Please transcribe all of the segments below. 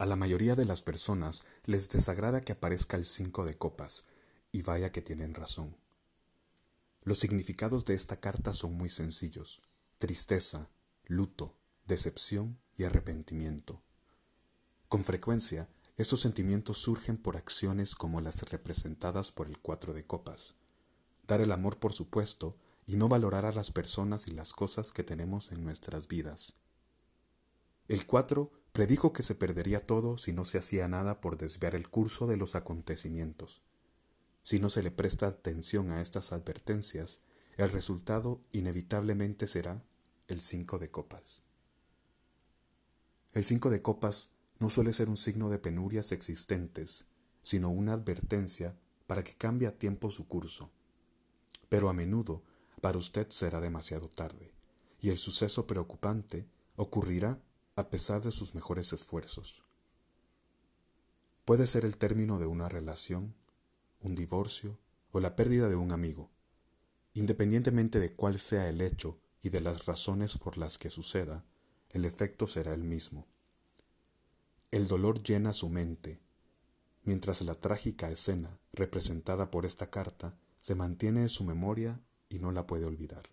A la mayoría de las personas les desagrada que aparezca el cinco de copas, y vaya que tienen razón. Los significados de esta carta son muy sencillos. Tristeza, luto, decepción y arrepentimiento. Con frecuencia, estos sentimientos surgen por acciones como las representadas por el cuatro de copas. Dar el amor por supuesto y no valorar a las personas y las cosas que tenemos en nuestras vidas. El cuatro predijo que se perdería todo si no se hacía nada por desviar el curso de los acontecimientos. Si no se le presta atención a estas advertencias, el resultado inevitablemente será el cinco de copas. El cinco de copas no suele ser un signo de penurias existentes, sino una advertencia para que cambie a tiempo su curso. Pero a menudo para usted será demasiado tarde, y el suceso preocupante ocurrirá a pesar de sus mejores esfuerzos. Puede ser el término de una relación, un divorcio o la pérdida de un amigo. Independientemente de cuál sea el hecho y de las razones por las que suceda, el efecto será el mismo. El dolor llena su mente, mientras la trágica escena representada por esta carta se mantiene en su memoria y no la puede olvidar.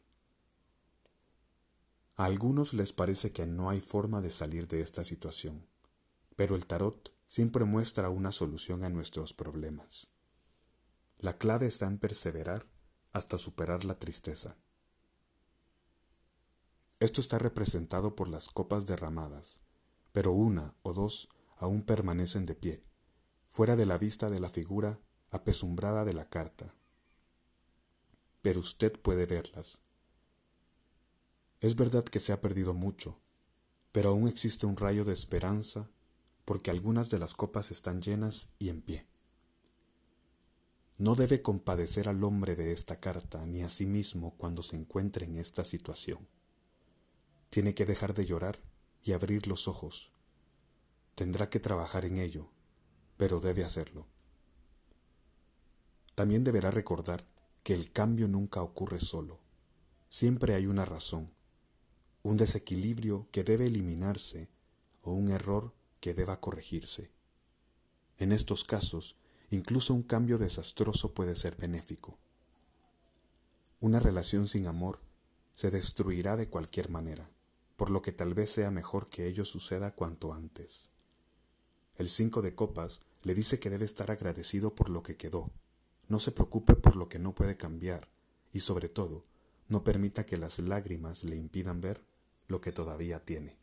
A algunos les parece que no hay forma de salir de esta situación, pero el tarot siempre muestra una solución a nuestros problemas. La clave está en perseverar hasta superar la tristeza. Esto está representado por las copas derramadas, pero una o dos aún permanecen de pie, fuera de la vista de la figura apesumbrada de la carta. Pero usted puede verlas es verdad que se ha perdido mucho, pero aún existe un rayo de esperanza porque algunas de las copas están llenas y en pie. No debe compadecer al hombre de esta carta ni a sí mismo cuando se encuentre en esta situación. Tiene que dejar de llorar y abrir los ojos. Tendrá que trabajar en ello, pero debe hacerlo. También deberá recordar que el cambio nunca ocurre solo. Siempre hay una razón un desequilibrio que debe eliminarse o un error que deba corregirse. En estos casos, incluso un cambio desastroso puede ser benéfico. Una relación sin amor se destruirá de cualquier manera, por lo que tal vez sea mejor que ello suceda cuanto antes. El cinco de copas le dice que debe estar agradecido por lo que quedó, no se preocupe por lo que no puede cambiar y sobre todo, no permita que las lágrimas le impidan ver lo que todavía tiene.